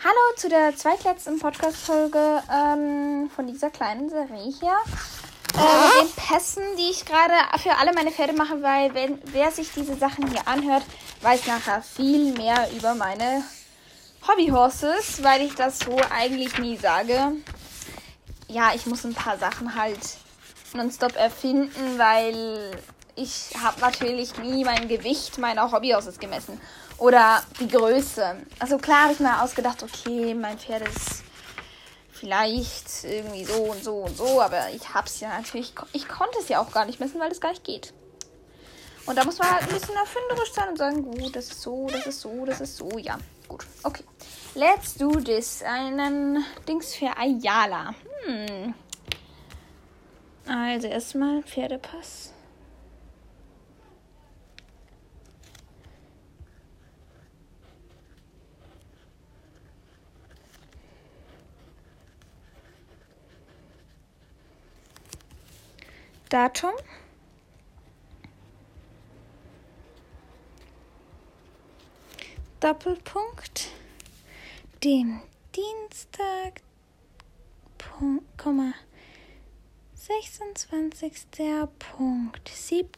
Hallo zu der zweitletzten Podcast-Folge ähm, von dieser kleinen Serie hier. Äh, den Pässen, die ich gerade für alle meine Pferde mache, weil wenn wer sich diese Sachen hier anhört, weiß nachher viel mehr über meine Hobbyhorses, weil ich das so eigentlich nie sage. Ja, ich muss ein paar Sachen halt nonstop erfinden, weil ich habe natürlich nie mein Gewicht meiner Hobbyhorses gemessen oder die Größe. Also klar habe ich mir ausgedacht, okay, mein Pferd ist vielleicht irgendwie so und so und so, aber ich habe es ja natürlich, ich konnte es ja auch gar nicht messen, weil es gar nicht geht. Und da muss man halt ein bisschen erfinderisch sein und sagen, gut, das ist so, das ist so, das ist so, ja, gut, okay. Let's do this. Einen Dings für Ayala. Hm. Also erstmal Pferdepass. Datum. Doppelpunkt. Den Dienstag. Punkt, Komma. 26. Punkt. 7.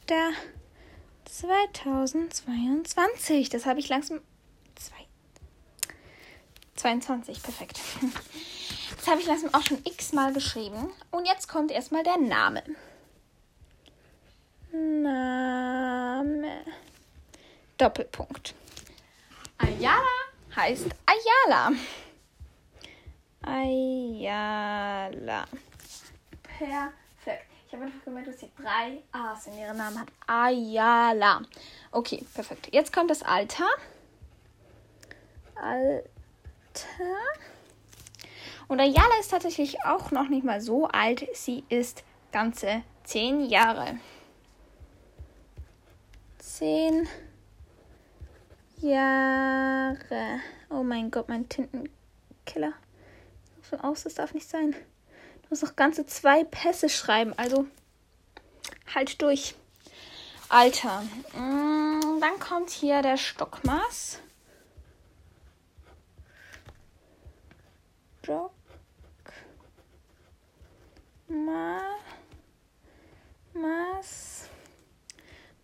2022. Das habe ich langsam. Zwei. 22, perfekt. Das habe ich langsam auch schon x-mal geschrieben. Und jetzt kommt erstmal der Name. Name. Doppelpunkt. Ayala heißt Ayala. Ayala. Perfekt. Ich habe einfach gemerkt, dass sie drei A's in ihrem Namen hat. Ayala. Okay, perfekt. Jetzt kommt das Alter. Alter. Und Ayala ist tatsächlich auch noch nicht mal so alt. Sie ist ganze zehn Jahre zehn Jahre. Oh mein Gott, mein Tintenkiller. So aus, das darf nicht sein. Du musst noch ganze zwei Pässe schreiben, also halt durch. Alter. Mm, dann kommt hier der Stockmaß. Stock.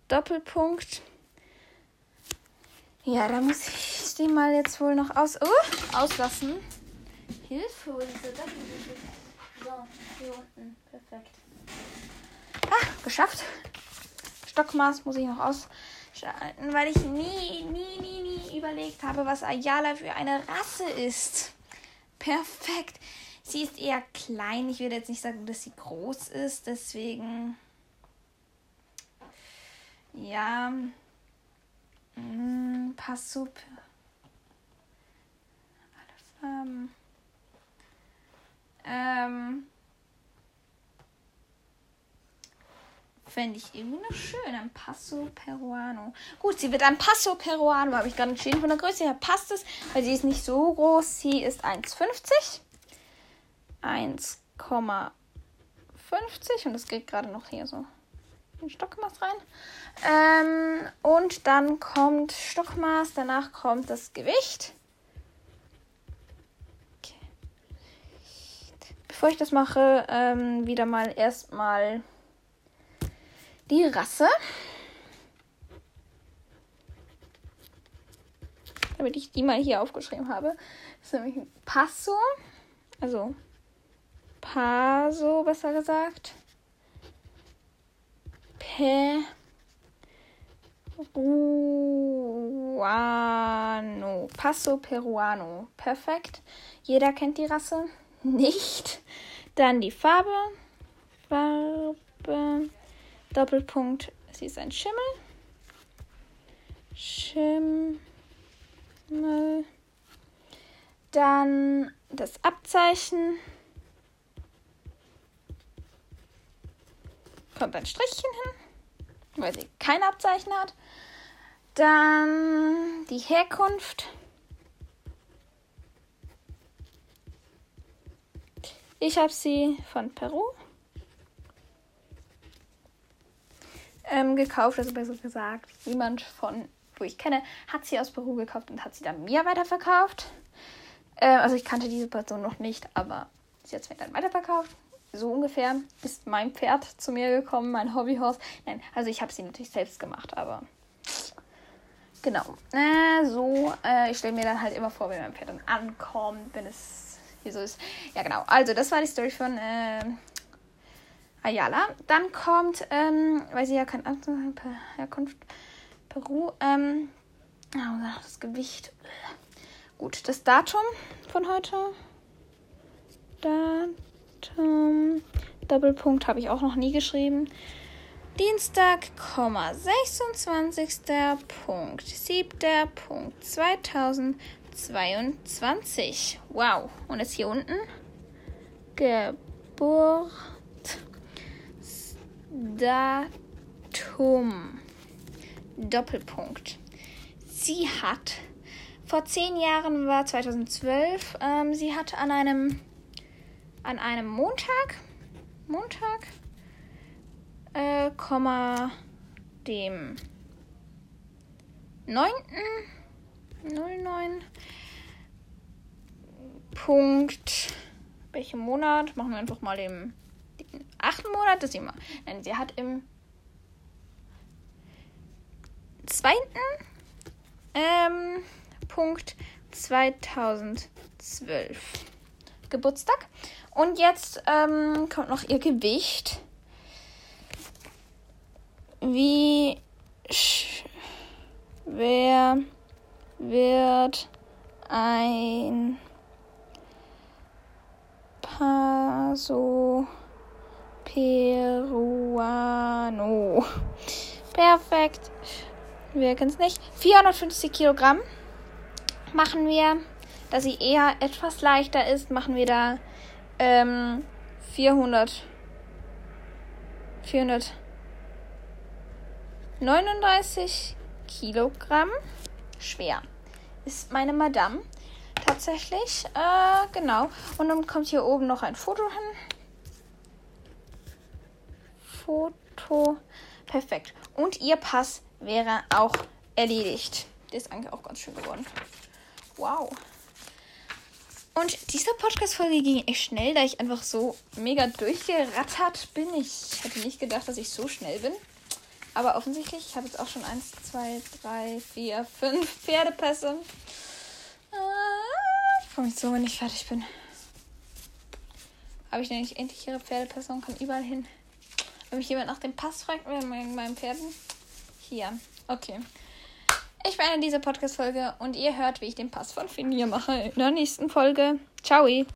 Doppelpunkt. Ja, da muss ich den mal jetzt wohl noch aus uh, auslassen. Hilfe, wo ist der So, hier unten. Perfekt. Ah, geschafft. Stockmaß muss ich noch ausschalten, weil ich nie, nie, nie, nie überlegt habe, was Ayala für eine Rasse ist. Perfekt. Sie ist eher klein. Ich würde jetzt nicht sagen, dass sie groß ist. Deswegen ja. Mm, pass super. Alle Farben. Ähm. Fände ich irgendwie noch schön. Ein Passo Peruano. Gut, sie wird ein Passo Peruano. Habe ich gerade entschieden. Von der Größe her passt es, weil sie ist nicht so groß. Sie ist 1,50. 1,50 und das geht gerade noch hier so den Stockmaß rein. Ähm, und dann kommt Stockmaß, danach kommt das Gewicht. Okay. Bevor ich das mache, ähm, wieder mal erstmal die Rasse. Damit ich die mal hier aufgeschrieben habe. Das ist nämlich ein Passo. Also Paso, besser gesagt. Peruano. Passo Peruano. Perfekt. Jeder kennt die Rasse. Nicht. Dann die Farbe. Farbe. Doppelpunkt. Sie ist ein Schimmel. Schimmel. Dann das Abzeichen. Kommt ein Strichchen hin weil sie kein Abzeichen hat. Dann die Herkunft. Ich habe sie von Peru ähm, gekauft, also besser gesagt, jemand von, wo ich kenne, hat sie aus Peru gekauft und hat sie dann mir weiterverkauft. Äh, also ich kannte diese Person noch nicht, aber sie hat es mir dann weiterverkauft. So ungefähr ist mein Pferd zu mir gekommen, mein Hobbyhorse. Nein, also ich habe sie natürlich selbst gemacht, aber genau. Äh, so, äh, ich stelle mir dann halt immer vor, wenn mein Pferd dann ankommt, wenn es hier so ist. Ja, genau. Also das war die Story von äh, Ayala. Dann kommt, ähm, weil sie ja kein Herkunft Peru, ähm, oh, das Gewicht. Gut, das Datum von heute. Datum. Doppelpunkt habe ich auch noch nie geschrieben. Dienstag, 26. Punkt, 7. Punkt, 2022. Wow. Und jetzt hier unten. Geburt. Datum. Doppelpunkt. Sie hat vor zehn Jahren war 2012. Ähm, sie hat an einem an einem Montag Montag äh, Komma dem 9. 09 Punkt welchen Monat machen wir einfach mal den, den 8. Monat das immer nein sie hat im zweiten ähm, Punkt 2012 Geburtstag. Und jetzt ähm, kommt noch ihr Gewicht. Wie schwer wird ein Paso Peruano? Perfekt. Wir kennen es nicht. 450 Kilogramm machen wir. Da sie eher etwas leichter ist, machen wir da ähm, 400. 439 Kilogramm schwer. Ist meine Madame tatsächlich. Äh, genau. Und dann kommt hier oben noch ein Foto hin. Foto. Perfekt. Und ihr Pass wäre auch erledigt. Der ist eigentlich auch ganz schön geworden. Wow. Und diese Podcast-Folge ging echt schnell, da ich einfach so mega durchgerattert bin. Ich hätte nicht gedacht, dass ich so schnell bin. Aber offensichtlich, ich habe jetzt auch schon 1, 2, 3, 4, 5 Pferdepässe. Ah, ich freue mich so, wenn ich fertig bin. Habe ich nämlich endlich ihre Pferdepässe und kann überall hin. Wenn mich jemand nach dem Pass fragt, mit meinen Pferden, hier. Okay. Ich beende diese Podcast-Folge und ihr hört, wie ich den Pass von Finir mache in der nächsten Folge. Ciao!